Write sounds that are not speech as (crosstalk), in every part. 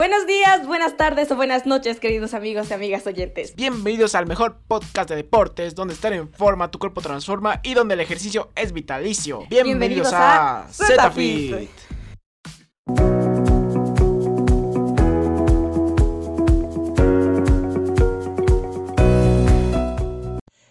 Buenos días, buenas tardes o buenas noches, queridos amigos y amigas oyentes. Bienvenidos al mejor podcast de deportes, donde estar en forma, tu cuerpo transforma y donde el ejercicio es vitalicio. Bienvenidos, a, ZFit.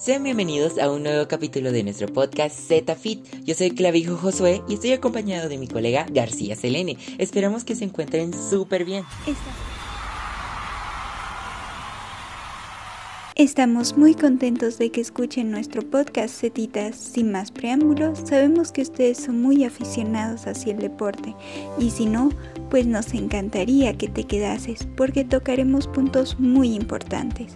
Sean bienvenidos a un nuevo capítulo de nuestro podcast ZFit. Yo soy Clavijo Josué y estoy acompañado de mi colega García Selene. Esperamos que se encuentren súper bien. Estamos muy contentos de que escuchen nuestro podcast Cetitas. Sin más preámbulos, sabemos que ustedes son muy aficionados hacia el deporte y si no, pues nos encantaría que te quedases porque tocaremos puntos muy importantes.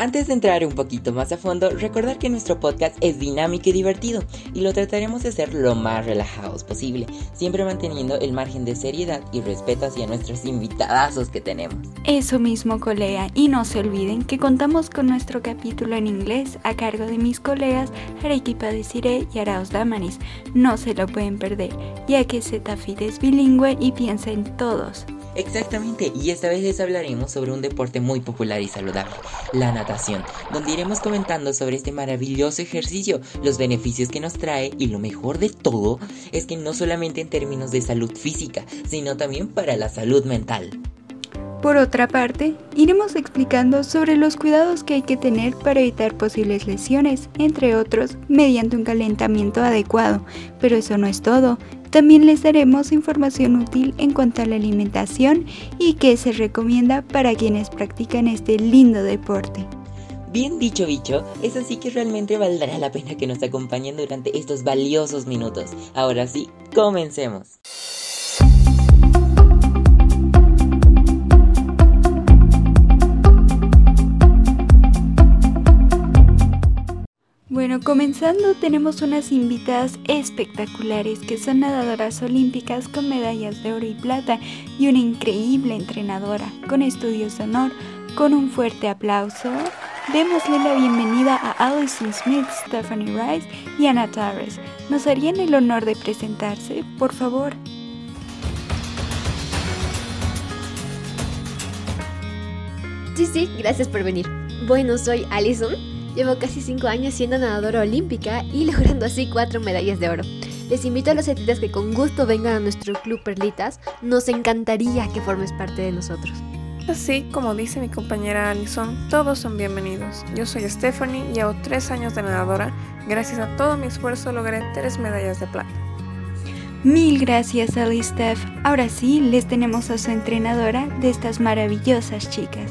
Antes de entrar un poquito más a fondo, recordar que nuestro podcast es dinámico y divertido y lo trataremos de hacer lo más relajados posible, siempre manteniendo el margen de seriedad y respeto hacia nuestros invitadazos que tenemos. Eso mismo, colega, y no se olviden que contamos con nuestro capítulo en inglés a cargo de mis colegas Arequipa de Cire y Arauz Damaris. No se lo pueden perder, ya que Zetafit es bilingüe y piensa en todos. Exactamente, y esta vez les hablaremos sobre un deporte muy popular y saludable, la natación, donde iremos comentando sobre este maravilloso ejercicio, los beneficios que nos trae y lo mejor de todo es que no solamente en términos de salud física, sino también para la salud mental. Por otra parte, iremos explicando sobre los cuidados que hay que tener para evitar posibles lesiones, entre otros, mediante un calentamiento adecuado. Pero eso no es todo, también les daremos información útil en cuanto a la alimentación y qué se recomienda para quienes practican este lindo deporte. Bien dicho, bicho, es así que realmente valdrá la pena que nos acompañen durante estos valiosos minutos. Ahora sí, comencemos. Bueno, comenzando tenemos unas invitadas espectaculares que son nadadoras olímpicas con medallas de oro y plata y una increíble entrenadora con estudios de honor. Con un fuerte aplauso, démosle la bienvenida a Alison Smith, Stephanie Rice y Anna Torres. ¿Nos harían el honor de presentarse, por favor? Sí, sí, gracias por venir. Bueno, soy Alison Llevo casi 5 años siendo nadadora olímpica y (laughs) logrando así 4 medallas de oro. Les invito a los atletas que con gusto vengan a nuestro club Perlitas. Nos encantaría que formes parte de nosotros. Así como dice mi compañera Alison, todos son bienvenidos. Yo soy Stephanie, llevo 3 años de nadadora. Gracias a todo mi esfuerzo logré 3 medallas de plata. Mil gracias, Ali Steph. Ahora sí, les tenemos a su entrenadora de estas maravillosas chicas.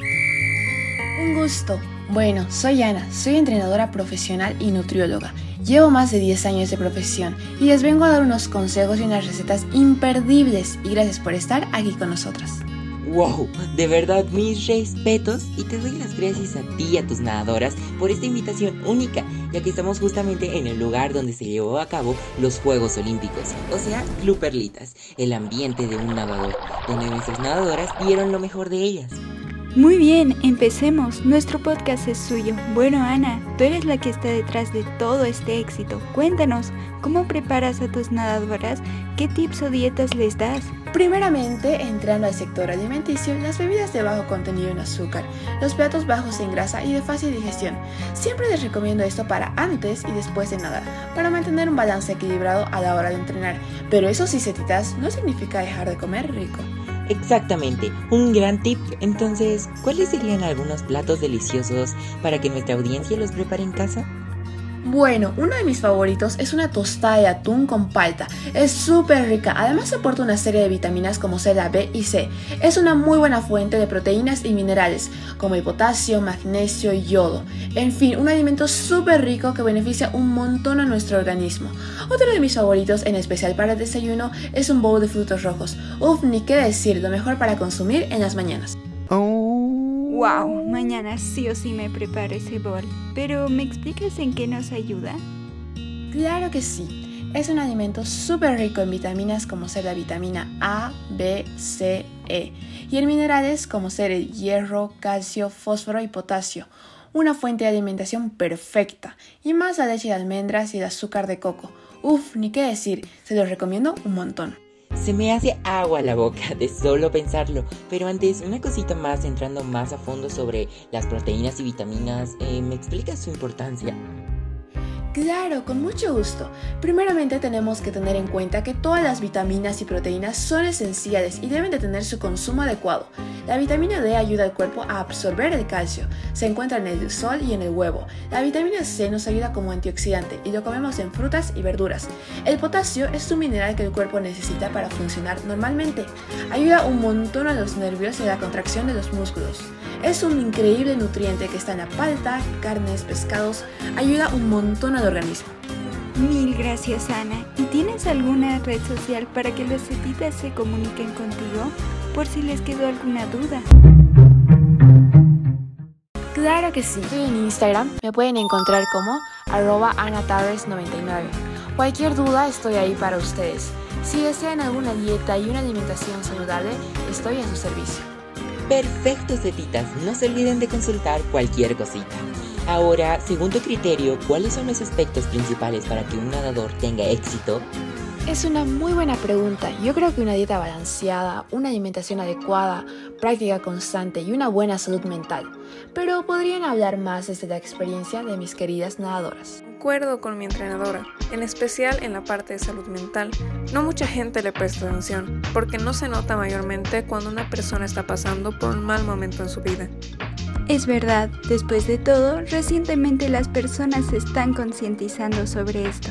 Un gusto. Bueno, soy Ana, soy entrenadora profesional y nutrióloga. Llevo más de 10 años de profesión y les vengo a dar unos consejos y unas recetas imperdibles y gracias por estar aquí con nosotras. ¡Wow! De verdad, mis respetos y te doy las gracias a ti y a tus nadadoras por esta invitación única, ya que estamos justamente en el lugar donde se llevó a cabo los Juegos Olímpicos, o sea, Club Perlitas, el ambiente de un nadador, donde nuestras nadadoras dieron lo mejor de ellas. Muy bien, empecemos. Nuestro podcast es suyo. Bueno, Ana, tú eres la que está detrás de todo este éxito. Cuéntanos, ¿cómo preparas a tus nadadoras? ¿Qué tips o dietas les das? Primeramente, entrando al sector alimenticio, las bebidas de bajo contenido en azúcar, los platos bajos en grasa y de fácil digestión. Siempre les recomiendo esto para antes y después de nadar, para mantener un balance equilibrado a la hora de entrenar. Pero eso sí, setitas, no significa dejar de comer rico. Exactamente, un gran tip. Entonces, ¿cuáles serían algunos platos deliciosos para que nuestra audiencia los prepare en casa? Bueno, uno de mis favoritos es una tostada de atún con palta. Es súper rica, además aporta una serie de vitaminas como C, B y C. Es una muy buena fuente de proteínas y minerales, como el potasio, magnesio y yodo. En fin, un alimento súper rico que beneficia un montón a nuestro organismo. Otro de mis favoritos, en especial para el desayuno, es un bowl de frutos rojos. Uf, ni qué decir, lo mejor para consumir en las mañanas. ¡Wow! Mañana sí o sí me preparo ese bol. Pero, ¿me explicas en qué nos ayuda? Claro que sí. Es un alimento súper rico en vitaminas como ser la vitamina A, B, C, E y en minerales como ser el hierro, calcio, fósforo y potasio. Una fuente de alimentación perfecta y más la leche de almendras y el azúcar de coco. Uf, ni qué decir, se los recomiendo un montón. Se me hace agua la boca de solo pensarlo, pero antes una cosita más entrando más a fondo sobre las proteínas y vitaminas, eh, ¿me explicas su importancia? Claro, con mucho gusto. Primeramente tenemos que tener en cuenta que todas las vitaminas y proteínas son esenciales y deben de tener su consumo adecuado. La vitamina D ayuda al cuerpo a absorber el calcio. Se encuentra en el sol y en el huevo. La vitamina C nos ayuda como antioxidante y lo comemos en frutas y verduras. El potasio es un mineral que el cuerpo necesita para funcionar normalmente. Ayuda un montón a los nervios y a la contracción de los músculos. Es un increíble nutriente que está en la palta, carnes, pescados. Ayuda un montón al organismo. Mil gracias Ana. ¿Y tienes alguna red social para que los setitas se comuniquen contigo? Por si les quedó alguna duda. Claro que sí. Estoy en Instagram. Me pueden encontrar como arroba anatarres99. Cualquier duda estoy ahí para ustedes. Si desean alguna dieta y una alimentación saludable, estoy a su servicio. Perfecto, setitas. No se olviden de consultar cualquier cosita. Ahora, según tu criterio, ¿cuáles son los aspectos principales para que un nadador tenga éxito? Es una muy buena pregunta. Yo creo que una dieta balanceada, una alimentación adecuada, práctica constante y una buena salud mental. Pero podrían hablar más desde la experiencia de mis queridas nadadoras. Concuerdo con mi entrenadora, en especial en la parte de salud mental. No mucha gente le presta atención, porque no se nota mayormente cuando una persona está pasando por un mal momento en su vida. Es verdad, después de todo, recientemente las personas se están concientizando sobre esto.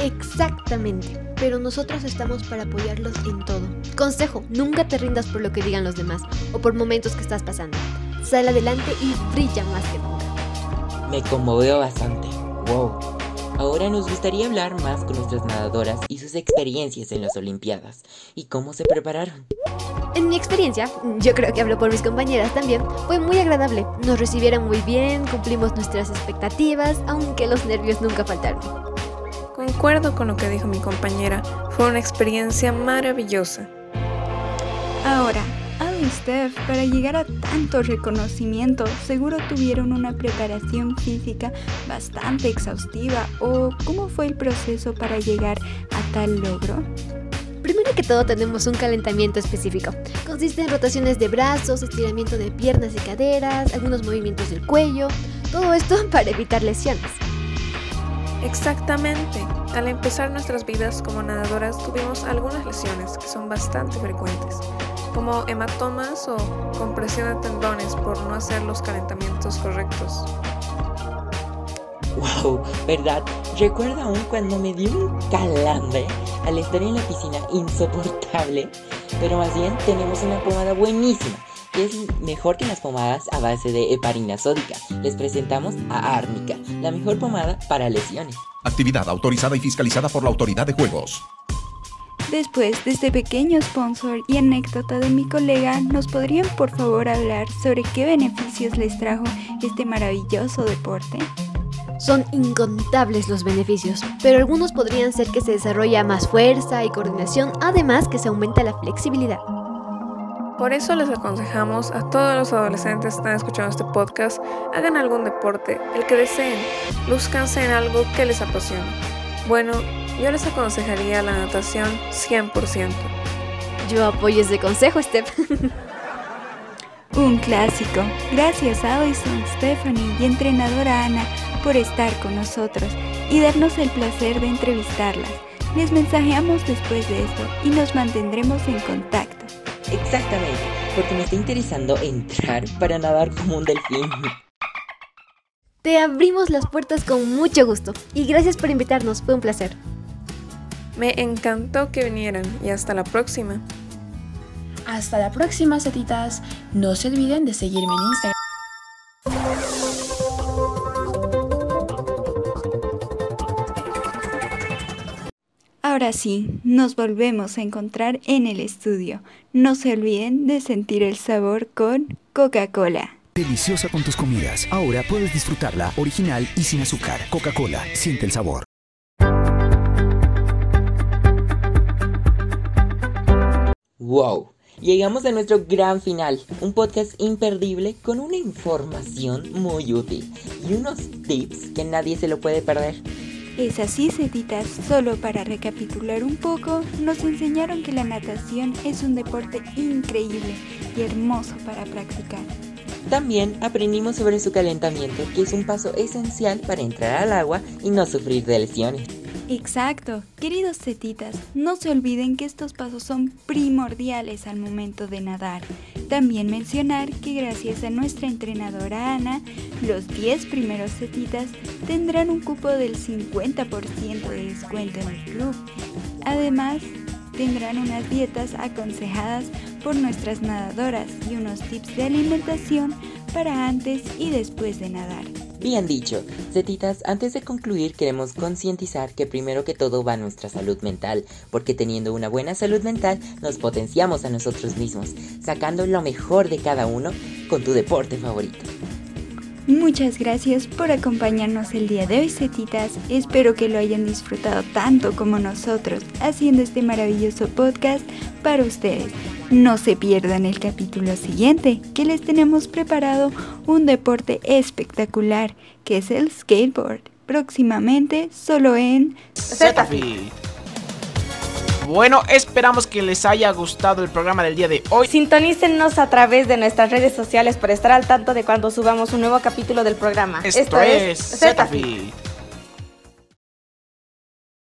Exactamente, pero nosotros estamos para apoyarlos en todo. Consejo, nunca te rindas por lo que digan los demás o por momentos que estás pasando. Sal adelante y brilla más que nunca. Me conmovió bastante. Wow. Ahora nos gustaría hablar más con nuestras nadadoras y sus experiencias en las Olimpiadas y cómo se prepararon. En mi experiencia, yo creo que hablo por mis compañeras también, fue muy agradable. Nos recibieron muy bien, cumplimos nuestras expectativas, aunque los nervios nunca faltaron. Concuerdo con lo que dijo mi compañera, fue una experiencia maravillosa. Ahora, Steph, para llegar a tanto reconocimiento, seguro tuvieron una preparación física bastante exhaustiva. ¿O cómo fue el proceso para llegar a tal logro? Primero que todo tenemos un calentamiento específico. Consiste en rotaciones de brazos, estiramiento de piernas y caderas, algunos movimientos del cuello, todo esto (laughs) para evitar lesiones. Exactamente. Al empezar nuestras vidas como nadadoras tuvimos algunas lesiones que son bastante frecuentes, como hematomas o compresión de tendones por no hacer los calentamientos correctos. Wow, ¿verdad? Recuerdo aún cuando me dio un calambre al estar en la piscina insoportable, pero más bien tenemos una pomada buenísima que es mejor que las pomadas a base de heparina sódica. Les presentamos a Árnica, la mejor pomada para lesiones. Actividad autorizada y fiscalizada por la Autoridad de Juegos. Después de este pequeño sponsor y anécdota de mi colega, ¿nos podrían por favor hablar sobre qué beneficios les trajo este maravilloso deporte? Son incontables los beneficios, pero algunos podrían ser que se desarrolla más fuerza y coordinación, además que se aumenta la flexibilidad. Por eso les aconsejamos a todos los adolescentes que están escuchando este podcast, hagan algún deporte, el que deseen, lúzcanse en algo que les apasione. Bueno, yo les aconsejaría la natación 100%. Yo apoyo ese consejo, Steph. Un clásico. Gracias a Addison, Stephanie y entrenadora Ana por estar con nosotros y darnos el placer de entrevistarlas. Les mensajeamos después de esto y nos mantendremos en contacto. Exactamente, porque me está interesando entrar para nadar como un delfín. Te abrimos las puertas con mucho gusto y gracias por invitarnos, fue un placer. Me encantó que vinieran y hasta la próxima. Hasta la próxima, setitas. No se olviden de seguirme en Instagram. Ahora sí, nos volvemos a encontrar en el estudio. No se olviden de sentir el sabor con Coca-Cola. Deliciosa con tus comidas. Ahora puedes disfrutarla original y sin azúcar. Coca-Cola, siente el sabor. ¡Wow! Llegamos a nuestro gran final, un podcast imperdible con una información muy útil y unos tips que nadie se lo puede perder. Es así, setitas, solo para recapitular un poco, nos enseñaron que la natación es un deporte increíble y hermoso para practicar. También aprendimos sobre su calentamiento, que es un paso esencial para entrar al agua y no sufrir de lesiones. Exacto, queridos cetitas, no se olviden que estos pasos son primordiales al momento de nadar. También mencionar que gracias a nuestra entrenadora Ana, los 10 primeros cetitas tendrán un cupo del 50% de descuento en el club. Además, tendrán unas dietas aconsejadas por nuestras nadadoras y unos tips de alimentación para antes y después de nadar. Bien dicho, Zetitas, antes de concluir queremos concientizar que primero que todo va nuestra salud mental, porque teniendo una buena salud mental nos potenciamos a nosotros mismos, sacando lo mejor de cada uno con tu deporte favorito. Muchas gracias por acompañarnos el día de hoy, Cetitas. Espero que lo hayan disfrutado tanto como nosotros haciendo este maravilloso podcast para ustedes. No se pierdan el capítulo siguiente, que les tenemos preparado un deporte espectacular, que es el skateboard. Próximamente solo en Zetafi. Bueno, esperamos que les haya gustado el programa del día de hoy. Sintonícenos a través de nuestras redes sociales para estar al tanto de cuando subamos un nuevo capítulo del programa. Esto, es Zetafi.